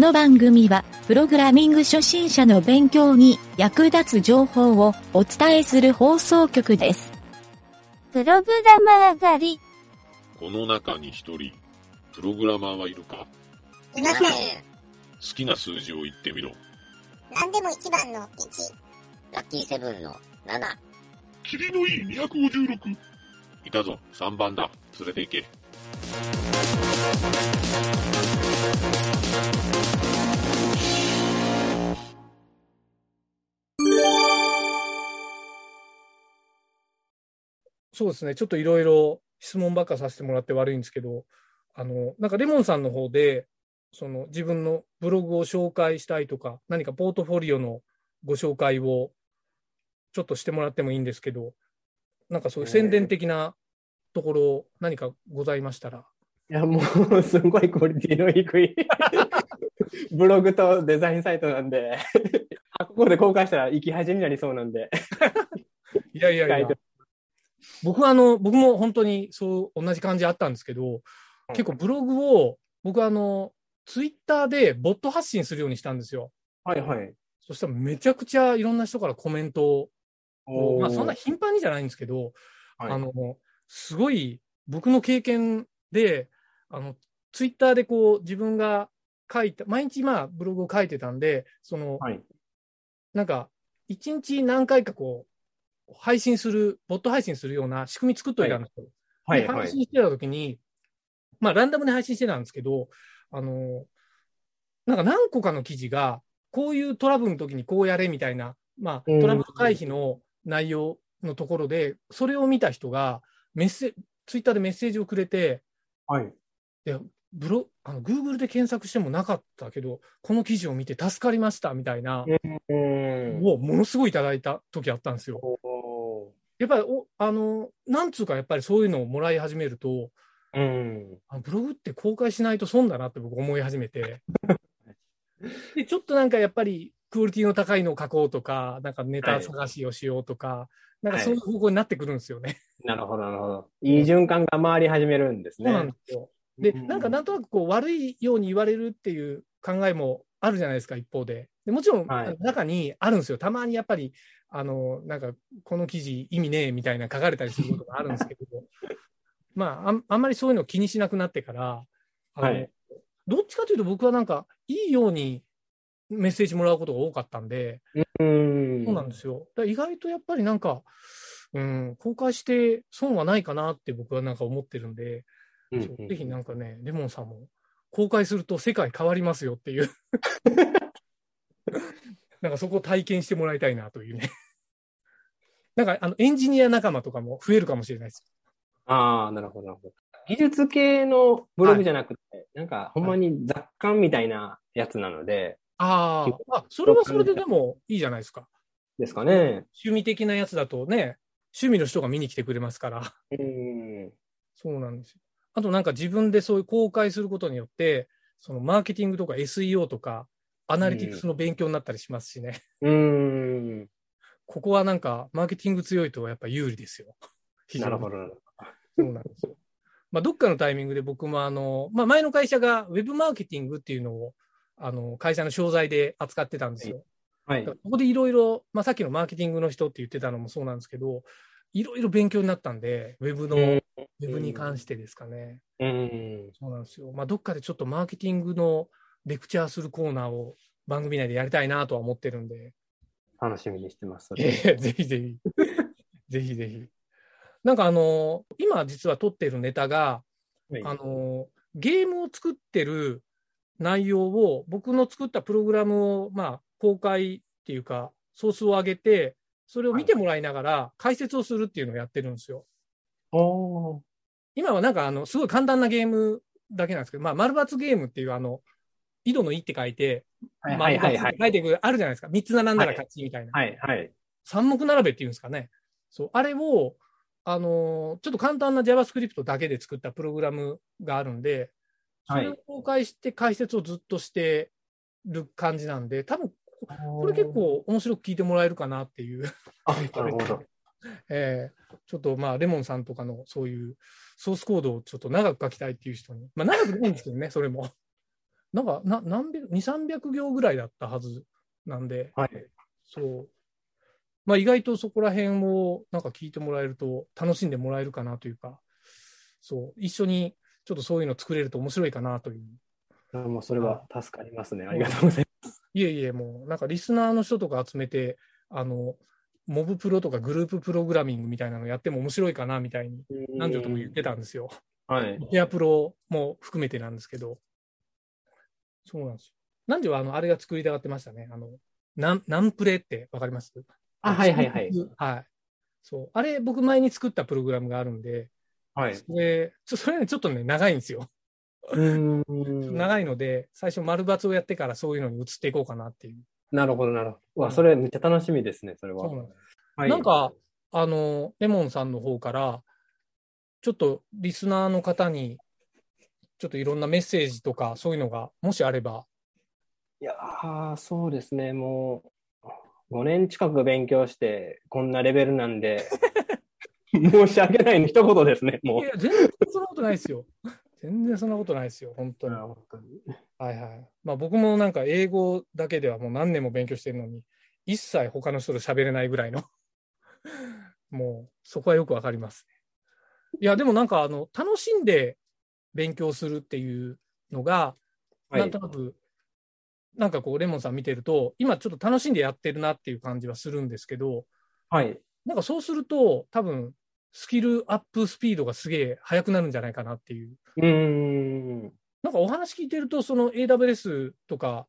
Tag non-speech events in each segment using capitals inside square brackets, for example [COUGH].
この番組は、プログラミング初心者の勉強に役立つ情報をお伝えする放送局です。プログラマー狩り。この中に一人、プログラマーはいるか？いません。好きな数字を言ってみろ。何でも一番の1。ラッキーセブンの7。霧のいい256。いたぞ、3番だ。連れて行け。そうですね、ちょっといろいろ質問ばっかさせてもらって悪いんですけど、あの、なんかレモンさんの方で、その自分のブログを紹介したいとか、何かポートフォリオのご紹介をちょっとしてもらってもいいんですけど、なんかそういう宣伝的なところ何かございましたら？いや、もう、すごいクオリティの低い [LAUGHS] ブログとデザインサイトなんで、[LAUGHS] あここで公開したら生き恥になりそうなんで。いやいやいや。僕はあの、僕も本当にそう同じ感じあったんですけど、結構ブログを僕はあの、ツイッターでボット発信するようにしたんですよ。はいはい。そしたらめちゃくちゃいろんな人からコメントを、まあそんな頻繁にじゃないんですけど、はいあの、すごい僕の経験で、あの、ツイッターでこう自分が書いた、毎日まあブログを書いてたんで、その、はい。なんか、一日何回かこう、配信する、ボット配信するような仕組み作っといたんですよ。はいはい。で配信してた時に、まあランダムで配信してたんですけど、あの、なんか何個かの記事が、こういうトラブルの時にこうやれみたいな、まあうんトラブル回避の内容のところで、それを見た人が、メッセ、ツイッターでメッセージをくれて、はい。いや、ブロ、あの、Google で検索してもなかったけど、この記事を見て助かりましたみたいな、うん。をものすごいいただいた時あったんですよ。おやっぱりお、あの、なんつうか、やっぱりそういうのをもらい始めると、ーうん。あブログって公開しないと損だなって僕思い始めて。[LAUGHS] で、ちょっとなんかやっぱりクオリティの高いのを書こうとか、なんかネタ探しをしようとか、なんかそういう方向になってくるんですよね。なるほど、なるほど。いい循環が回り始めるんですね。そうなんですよ。で、うんなんかなんとなくこう悪いように言われるっていう考えもあるじゃないですか、一方で。でもちろん、はい中にあるんですよ。たまにやっぱり、あの、なんか、この記事意味ねえみたいな書かれたりすることがあるんですけど、[LAUGHS] まああん、あんまりそういうのを気にしなくなってから、あのはいどっちかというと僕はなんか、いいようにメッセージもらうことが多かったんで、うん。そうなんですよ。意外とやっぱりなんか、うん、公開して損はないかなって僕はなんか思ってるんで、うんそうぜひなんかね、レモンさんも公開すると世界変わりますよっていう。[LAUGHS] なんかそこを体験してもらいたいなというね。[LAUGHS] なんかあのエンジニア仲間とかも増えるかもしれないです。ああ、なるほど、なるほど。技術系のブログじゃなくて、なんかほんまに雑感みたいなやつなので、あーあ、それはそれででもいいじゃないですか。ですかね。趣味的なやつだとね、趣味の人が見に来てくれますから。うん。そうなんですよ。あとなんか自分でそういう公開することによって、そのマーケティングとか SEO とか、アナリティクスの勉強になったりしますしね。うん。ここはなんか、マーケティング強いとやっぱ有利ですよ。[LAUGHS] なるほど。そうなんですよ。まあ、どっかのタイミングで僕もあの、まあ、前の会社がウェブマーケティングっていうのを、あの、会社の商材で扱ってたんですよ。どはい。ここでいろいろ、まあ、さっきのマーケティングの人って言ってたのもそうなんですけど、いろいろ勉強になったんで、ウェブの、ウェブに関してですかね。うん。そうなんですよ。まあ、どっかでちょっとマーケティングのレクチャーするコーナーを番組内でやりたいなとは思ってるんで、楽しみにしてます。ええぜひぜひ。[LAUGHS] ぜひぜひ。なんかあの今実は撮ってるネタが、はいあのゲームを作ってる内容を、僕の作ったプログラムを、まあ、公開っていうか、ソースを上げて、それを見てもらいながら解説をするっていうのをやってるんですよ。おー今はなんかあの、すごい簡単なゲームだけなんですけど、まあ、丸抜ゲームっていうあの、井戸の井って書いて、はいはいはい。書いていく、あるじゃないですか。3つ並んだら勝ちみたいな。はいはい。三目並べっていうんですかね。そう、あれを、あのーちょっと簡単な JavaScript だけで作ったプログラムがあるんで、そはいれを公開して解説をずっとしてる感じなんで、多分、これ結構面白く聞いてもらえるかなっていう。[LAUGHS] あ、なるほど。えーちょっとまあ、レモンさんとかのそういうソースコードをちょっと長く書きたいっていう人に、まあ長くでもいいんですけどね、それも。なんか、な何百、2、300行ぐらいだったはずなんで、はい。そう。まあ意外とそこら辺をなんか聞いてもらえると楽しんでもらえるかなというか、そう、一緒にちょっとそういうの作れると面白いかなという。あもうそれは助かりますね。ありがとうございいえいえ、もうなんかリスナーの人とか集めて、あの、モブプロとかグループプログラミングみたいなのやっても面白いかなみたいにます。何女とも言ってたんですよ。はい。ペアプロも含めてなんですけど。そうなんですよ。南條はあの、あれが作りたがってましたね。あの、ナンプレってわかります？あ、はいはいはい。。はい。そう。あれ、僕前に作ったプログラムがあるんで、はい。それ、ちょそれね、ちょっとね、長いんですよ。うーん。長いので、最初丸抜をやってからそういうのに移っていこうかなっていう。なるほど、なるほど。うわ、それめっちゃ楽しみですね、それは。そうなんですはいなんか、あの、レモンさんの方から、ちょっとリスナーの方に、ちょっといろんなメッセージとか、そういうのが、もしあれば、いやー、そうですね、もう、5年近く勉強して、こんなレベルなんで、[LAUGHS] 申し訳ないの一言ですね、もいや、全然そんなことないですよ。全然そんなことないですよ、本当う。に。本当にはいはい。まあ僕もなんか英語だけではもう何年も勉強してるのに、一切他の人と喋れないぐらいの、もうそこはよくわかります。いや、でもなんかあの、楽しんで勉強するっていうのが、はいなんとなく、なんかこう、レモンさん見てると、今ちょっと楽しんでやってるなっていう感じはするんですけど、はい。なんかそうすると、多分、スキルアップスピードがすげえ速くなるんじゃないかなっていう。うーん。なんかお話聞いてると、その AWS とか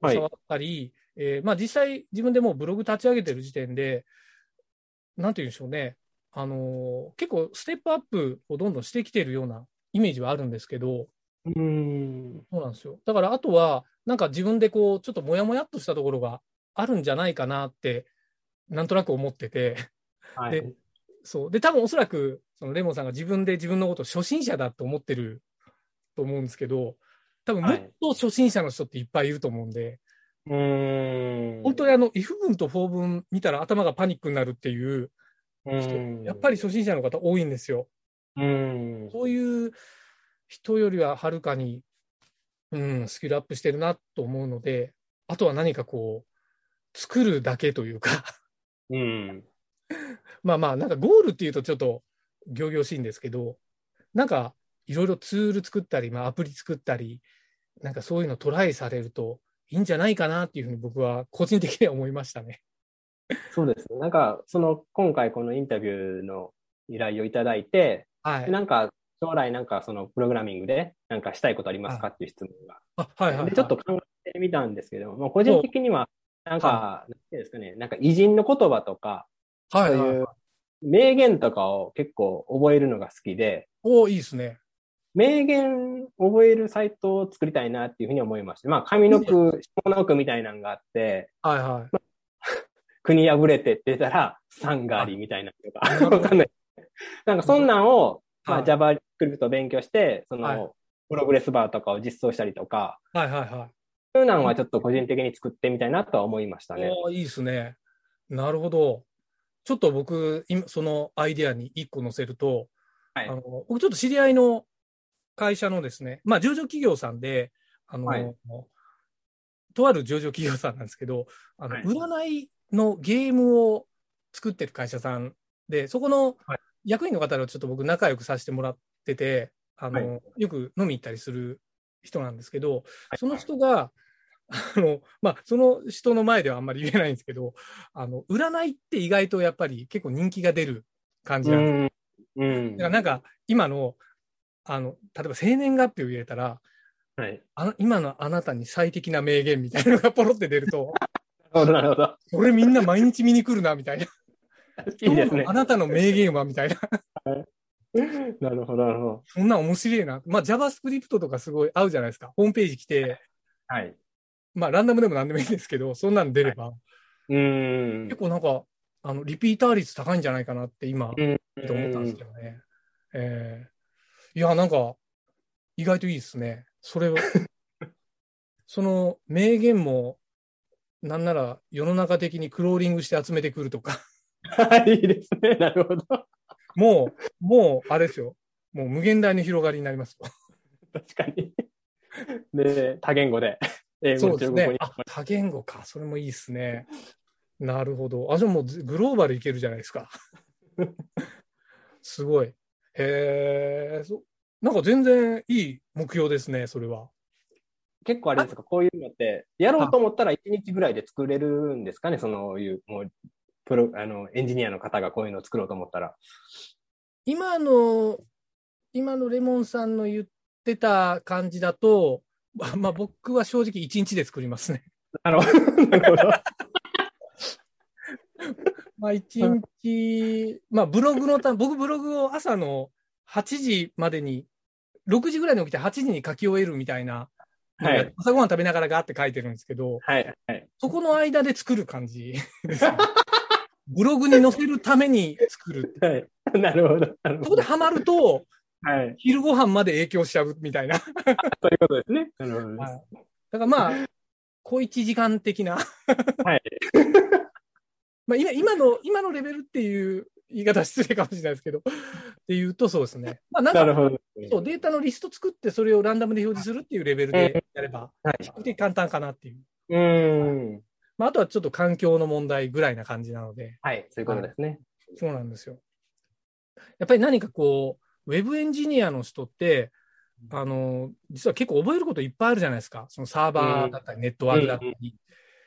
触ったり、えーまあ実際自分でもうブログ立ち上げてる時点で、なんて言うんでしょうね、あのー結構ステップアップをどんどんしてきてるようなイメージはあるんですけど、うーん。そうなんですよ。だからあとは、なんか自分でこう、ちょっともやもやっとしたところがあるんじゃないかなって、なんとなく思ってて、はい。でそう。で、多分おそらく、そのレモンさんが自分で自分のことを初心者だと思ってると思うんですけど、多分もっと初心者の人っていっぱいいると思うんで、うーん。本当にあの、if 文と for 文見たら頭がパニックになるっていうう人、やっぱり初心者の方多いんですよ。うーん。そういう人よりははるかに、うん、スキルアップしてるなと思うので、あとは何かこう、作るだけというか、うん。[LAUGHS] まあまあ、なんかゴールっていうとちょっと仰々しいんですけど、なんかいろいろツール作ったり、まあアプリ作ったり、なんかそういうのトライされるといいんじゃないかなっていうふうに僕は個人的には思いましたね。そうですね。なんか、その、今回このインタビューの依頼をいただいて、はい。なんか、将来なんかそのプログラミングでなんかしたいことありますかっていう質問が。あはいはい、はい。で、ちょっと考えてみたんですけど、まあ、個人的には、なんか、なんていうんですかね、なんか偉人の言葉とか、はいはいいうそう名言とかを結構覚えるのが好きで、おいいですね。名言覚えるサイトを作りたいなっていうふうに思いまして、まあ、上の句、下の句みたいなのがあって、はいはい。[LAUGHS] 国破れてって出たら、3がありみたいなのとか、わかんない。[LAUGHS] なんかそんなんを、まあ、はい JavaScript を勉強して、そはいの、プログレスバーとかを実装したりとか、はいはいはい。そういうのはちょっと個人的に作ってみたいなとは思いましたね。いいですね。なるほど。ちょっと僕、今そのアイデアに一個載せると、はいあの僕ちょっと知り合いの会社のですね、まあ上場企業さんで、あの、はいとある上場企業さんなんですけど、あの、はい占いのゲームを作ってる会社さんで、そこのはい役員の方とちょっと僕仲良くさせてもらってて、あの、はよく飲み行ったりする人なんですけど、その人が、あの、まあ、その人の前ではあんまり言えないんですけど、あの、占いって意外とやっぱり結構人気が出る感じうなんです。ん。うん。だからなんか、今の、あの、例えば生年月日を入れたら、はい。あの今のあなたに最適な名言みたいなのがポロって出ると、[LAUGHS] なるほど、なるほど。これみんな毎日見に来るな、みたいな。[LAUGHS] いいですねあ。なたの名言は、みたいな。[LAUGHS] なるほど、なるほど。そんなん面白いな。まあ、JavaScript とかすごい合うじゃないですか。ホームページ来て、はい。まあ、ランダムでも何でもいいんですけど、そんなん出れば、うーん。結構なんか、あの、リピーター率高いんじゃないかなって今、うんと思ったんですけどね。えーいや、なんか、意外といいですね。それを、[LAUGHS] その名言も、なんなら世の中的にクローリングして集めてくるとか、はい、[LAUGHS] いいですね。なるほど。もう、もう、あれですよ。もう無限大の広がりになりますよ。[LAUGHS] 確かに。で、多言語で、英語、そうです。ねあ、多言語か。それもいいですね。なるほど。あ、じゃあもうずグローバルいけるじゃないですか。[LAUGHS] すごい。へえ、そなんか全然いい目標ですね、それは。結構あれですか、こういうのって、やろうと思ったら1日ぐらいで作れるんですかね、そのいう、もう、プロ、あの、エンジニアの方がこういうのを作ろうと思ったら。今の、今のレモンさんの言ってた感じだと、まあ、まあ僕は正直1日で作りますね。なるほど。なるほど。[LAUGHS] まあ一日、まあブログのた、僕ブログを朝の8時までに、6時ぐらいに起きて8時に書き終えるみたいな、はい。朝ごはん食べながらガーって書いてるんですけど、はい。はい。そこの間で作る感じですね、[LAUGHS] ブログに載せるために作る。[LAUGHS] はい。[LAUGHS] なるほど。そこでハマると、はい。昼ご飯まで影響しちゃうみたいな。[LAUGHS] そういうことですね。なるほど。はいだからまあ、小一時間的な。はい。まあ今今の、今のレベルっていう言い方は失礼かもしれないですけど、っていうとそうですね。まあなんかなるほど。そう、データのリスト作って、それをランダムで表示するっていうレベルでやれば、はい比較的簡単かなっていう。うーん。まあ、あとはちょっと環境の問題ぐらいな感じなので、はい。そういうことですね。そうなんですよ。やっぱり何かこう、ウェブエンジニアの人って、あの、実は結構覚えることいっぱいあるじゃないですか。そのサーバーだったり、ネットワークだったり、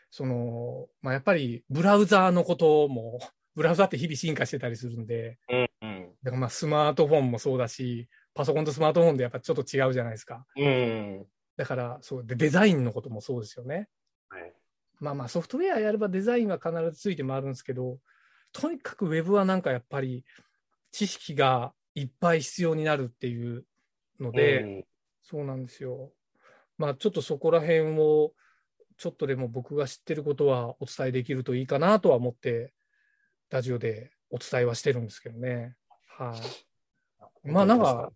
その、まあ、やっぱりブラウザーのことも、[LAUGHS] ブラウザーって日々進化してたりするんで、うん。うん。だからまあスマートフォンもそうだし、パソコンとスマートフォンでやっぱちょっと違うじゃないですか。うん。だから、そう、で、デザインのこともそうですよね。はい。まあまあ、ソフトウェアやればデザインは必ずついて回るんですけど、とにかくウェブはなんかやっぱり知識がいっぱい必要になるっていうので、うんそうなんですよ。まあちょっとそこら辺を、ちょっとでも僕が知ってることはお伝えできるといいかなとは思って、ラジオでお伝えはしてるんですけどね。はい。まあなんか、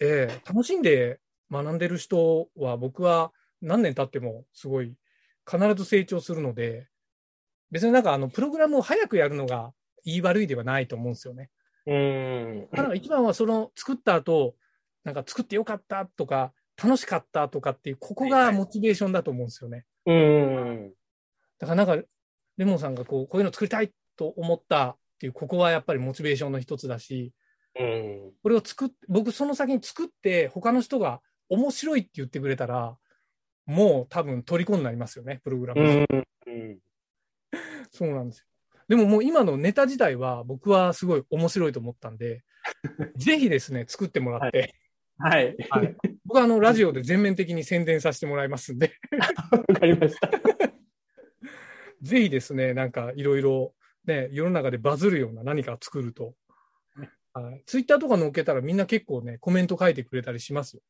ええ楽しんで学んでる人は僕は何年経ってもすごい必ず成長するので、別になんかあのプログラムを早くやるのが言い悪いではないと思うんですよね。うん。ただ一番はその作った後、なんか作ってよかったとか、楽しかったとかっていう、ここがモチベーションだと思うんですよね。うん。だからなんか、レモンさんがこう、こういうの作りたいと思ったっていう、ここはやっぱりモチベーションの一つだし、うん。これを作っ、僕その先に作って、他の人が面白いって言ってくれたら、もう多分虜になりますよね、プログラム。うん。そうなんですよ。でももう今のネタ自体は僕はすごい面白いと思ったんで、[LAUGHS] ぜひですね、作ってもらって、はい。はい僕はあのラジオで全面的に宣伝させてもらいますんで、わかりました。ぜひですね、なんかいろいろね、世の中でバズるような何かを作ると、はい、ツイッターとか載っけたらみんな結構ね、コメント書いてくれたりしますよ。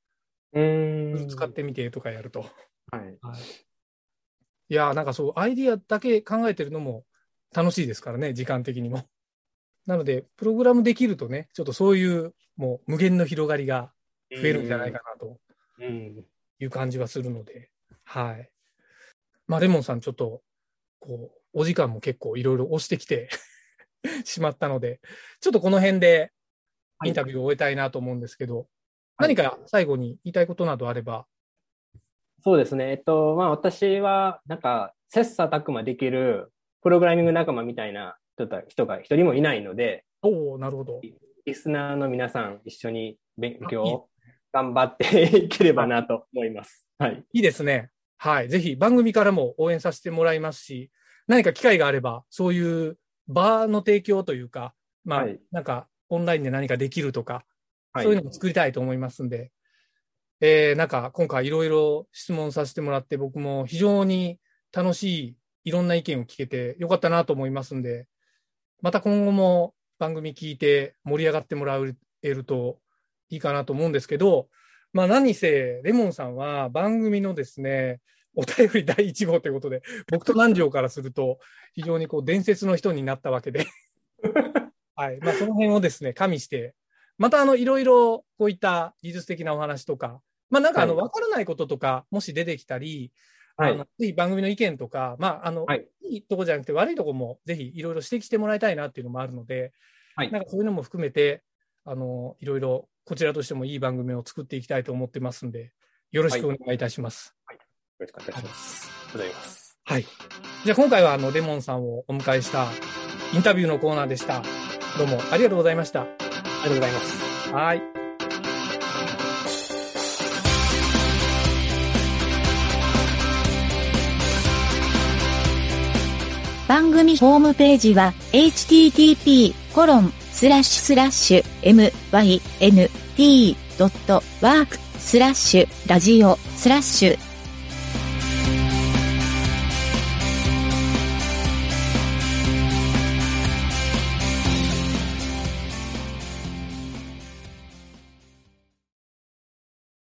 うん。使ってみてとかやると。はい。いやーなんかそう、アイディアだけ考えてるのも楽しいですからね、時間的にも。なので、プログラムできるとね、ちょっとそういうもう無限の広がりが増えるんじゃないかなとうん。いう感じはするので、はい。まあ、レモンさんちょっと、こう、お時間も結構いろいろ押してきて [LAUGHS] しまったので、ちょっとこの辺でインタビューを終えたいなと思うんですけど、何か最後に言いたいことなどあれば、そうですね。えっと、まあ私は、なんか、切磋琢磨できるプログラミング仲間みたいな人が一人もいないので、おおなるほど。リスナーの皆さん一緒に勉強を頑張っていければなと思います。はい。いいですね。はい。ぜひ番組からも応援させてもらいますし、何か機会があれば、そういう場の提供というか、まあ、はいなんかオンラインで何かできるとか、はい。そういうのも作りたいと思いますんで、えー、なんか今回いろいろ質問させてもらって、僕も非常に楽しい、いろんな意見を聞けてよかったなと思いますんで、また今後も番組聞いて盛り上がってもらえるといいかなと思うんですけど、まあ何せ、レモンさんは番組のですね、お便り第1号ということで、僕と南條からすると、非常にこう伝説の人になったわけで、[LAUGHS] はい。まあその辺をですね、加味して、またあの、いろいろこういった技術的なお話とか、まあなんかあの、はいわからないこととか、もし出てきたり、はいあの。ぜひ番組の意見とか、まああの、はいいいとこじゃなくて悪いとこもぜひいろいろ指摘してもらいたいなっていうのもあるので、はいなんかそういうのも含めて、あの、いろいろこちらとしてもいい番組を作っていきたいと思ってますんで、よろしくお願いいたします。よろしくお願いします。ございます。はい。じゃあ今回はあの、レモンさんをお迎えしたインタビューのコーナーでした。どうもありがとうございました。ありがとうございます。はい。番組ホームページは http:// mynt.work スラッシュラジオスラッシュ